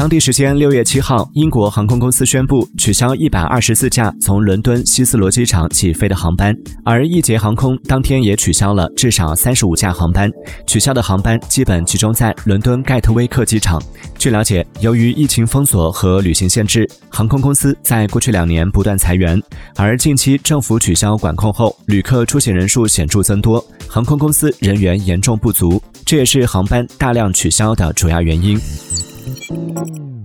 当地时间六月七号，英国航空公司宣布取消一百二十四架从伦敦希斯罗机场起飞的航班，而易捷航空当天也取消了至少三十五架航班。取消的航班基本集中在伦敦盖特威克机场。据了解，由于疫情封锁和旅行限制，航空公司在过去两年不断裁员，而近期政府取消管控后，旅客出行人数显著增多，航空公司人员严重不足，这也是航班大量取消的主要原因。Thank you.